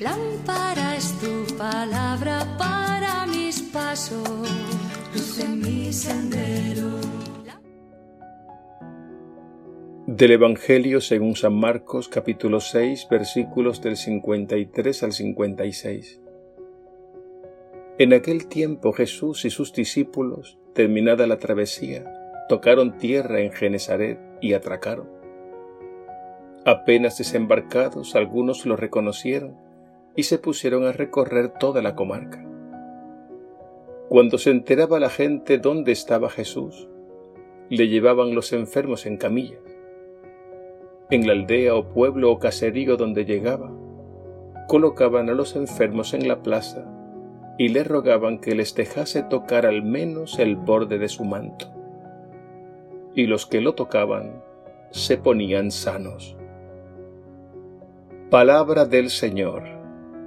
Lámpara es tu palabra para mis pasos, luz en mi sendero. Del Evangelio según San Marcos capítulo 6 versículos del 53 al 56. En aquel tiempo Jesús y sus discípulos, terminada la travesía, tocaron tierra en Genesaret y atracaron. Apenas desembarcados, algunos lo reconocieron y se pusieron a recorrer toda la comarca. Cuando se enteraba la gente dónde estaba Jesús, le llevaban los enfermos en camillas. En la aldea o pueblo o caserío donde llegaba, colocaban a los enfermos en la plaza y le rogaban que les dejase tocar al menos el borde de su manto. Y los que lo tocaban se ponían sanos. Palabra del Señor.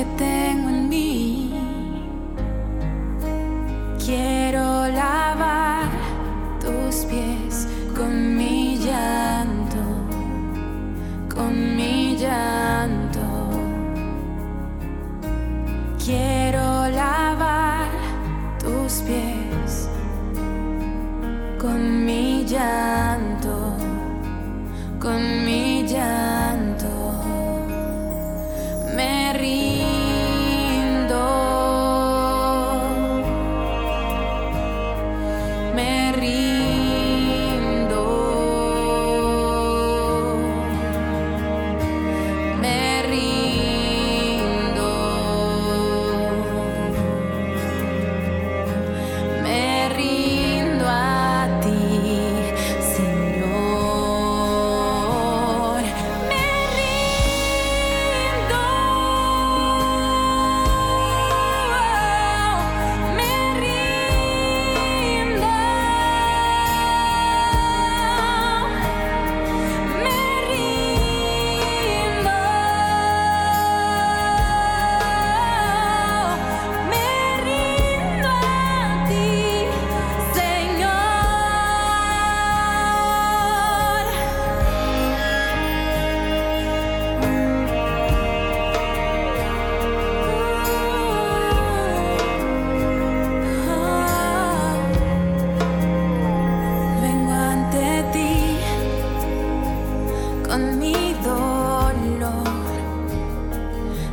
Que tengo en mí. Quiero lavar tus pies con mi llanto, con mi llanto. Quiero pies con mi llanto, con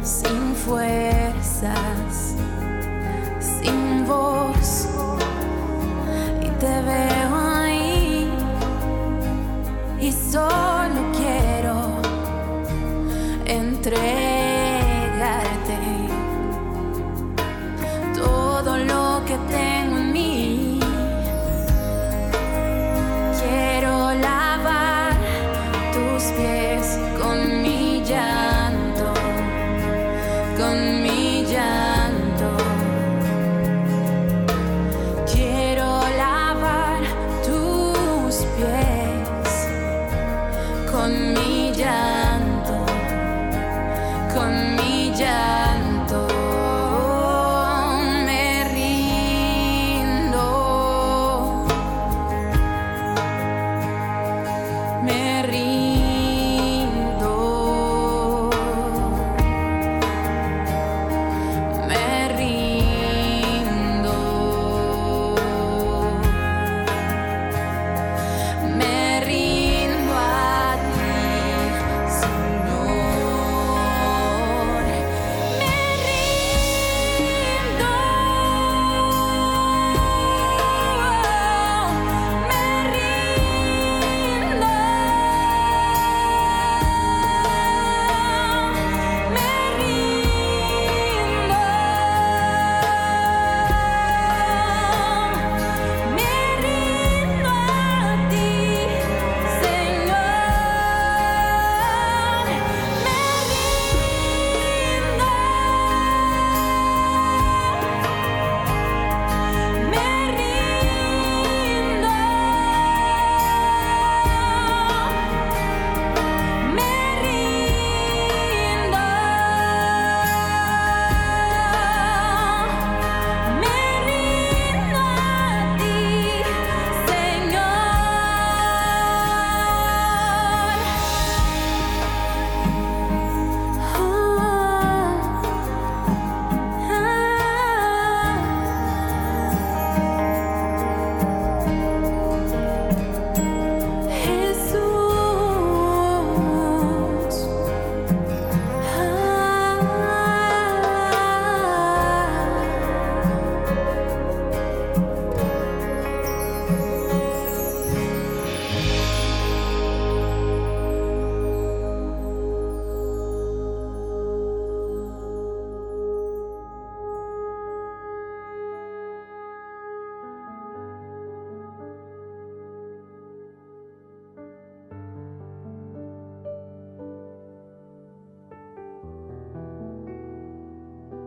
sin fuerzas, sin voz, y te veo ahí, y solo quiero entre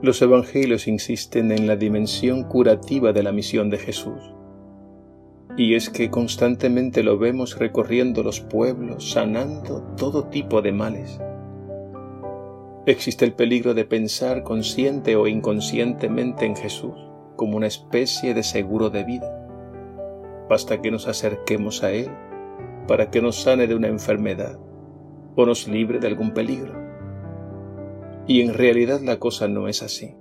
Los evangelios insisten en la dimensión curativa de la misión de Jesús. Y es que constantemente lo vemos recorriendo los pueblos, sanando todo tipo de males. Existe el peligro de pensar consciente o inconscientemente en Jesús como una especie de seguro de vida. Basta que nos acerquemos a Él para que nos sane de una enfermedad o nos libre de algún peligro. Y en realidad la cosa no es así.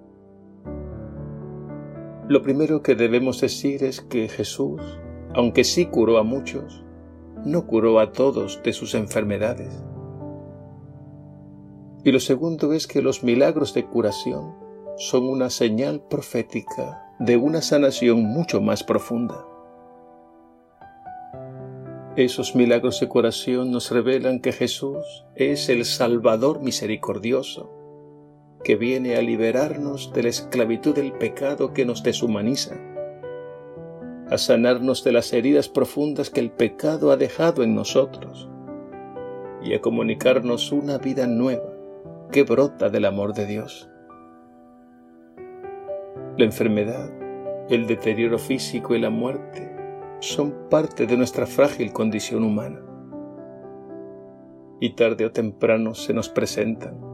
Lo primero que debemos decir es que Jesús, aunque sí curó a muchos, no curó a todos de sus enfermedades. Y lo segundo es que los milagros de curación son una señal profética de una sanación mucho más profunda. Esos milagros de curación nos revelan que Jesús es el Salvador misericordioso, que viene a liberarnos de la esclavitud del pecado que nos deshumaniza, a sanarnos de las heridas profundas que el pecado ha dejado en nosotros y a comunicarnos una vida nueva que brota del amor de Dios. La enfermedad, el deterioro físico y la muerte son parte de nuestra frágil condición humana y tarde o temprano se nos presentan.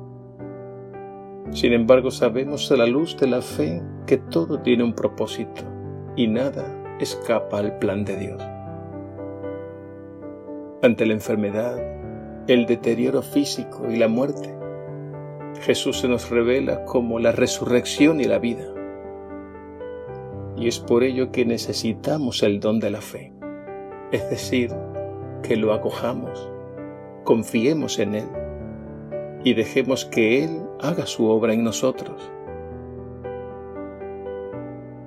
Sin embargo, sabemos a la luz de la fe que todo tiene un propósito y nada escapa al plan de Dios. Ante la enfermedad, el deterioro físico y la muerte, Jesús se nos revela como la resurrección y la vida y es por ello que necesitamos el don de la fe, es decir, que lo acojamos, confiemos en Él y dejemos que Él haga su obra en nosotros.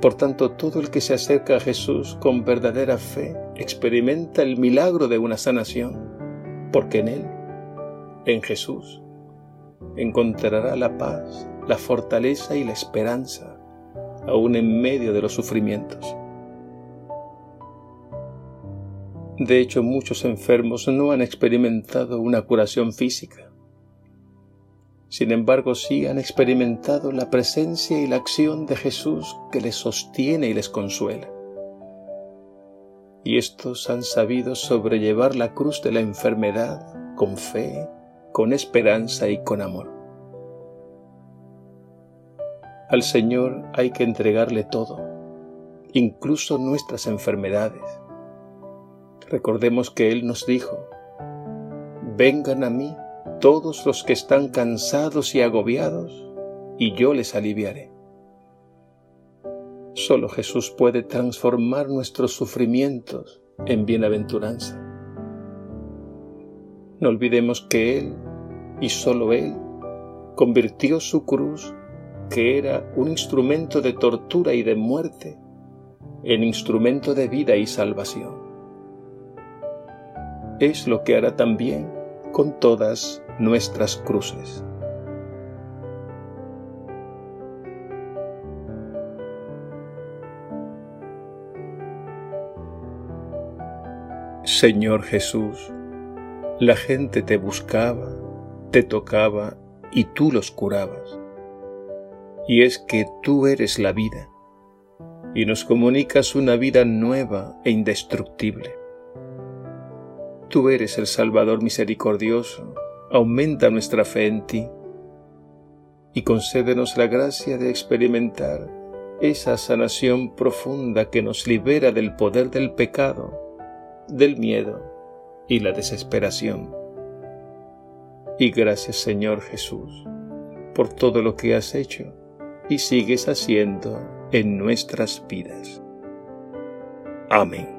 Por tanto, todo el que se acerca a Jesús con verdadera fe experimenta el milagro de una sanación, porque en Él, en Jesús, encontrará la paz, la fortaleza y la esperanza aún en medio de los sufrimientos. De hecho, muchos enfermos no han experimentado una curación física. Sin embargo, sí han experimentado la presencia y la acción de Jesús que les sostiene y les consuela. Y estos han sabido sobrellevar la cruz de la enfermedad con fe, con esperanza y con amor. Al Señor hay que entregarle todo, incluso nuestras enfermedades. Recordemos que Él nos dijo, vengan a mí todos los que están cansados y agobiados, y yo les aliviaré. Solo Jesús puede transformar nuestros sufrimientos en bienaventuranza. No olvidemos que Él, y solo Él, convirtió su cruz que era un instrumento de tortura y de muerte, en instrumento de vida y salvación. Es lo que hará también con todas nuestras cruces. Señor Jesús, la gente te buscaba, te tocaba y tú los curabas y es que tú eres la vida y nos comunicas una vida nueva e indestructible. Tú eres el Salvador misericordioso, aumenta nuestra fe en ti y concédenos la gracia de experimentar esa sanación profunda que nos libera del poder del pecado, del miedo y la desesperación. Y gracias Señor Jesús por todo lo que has hecho y sigues haciendo en nuestras vidas. Amén.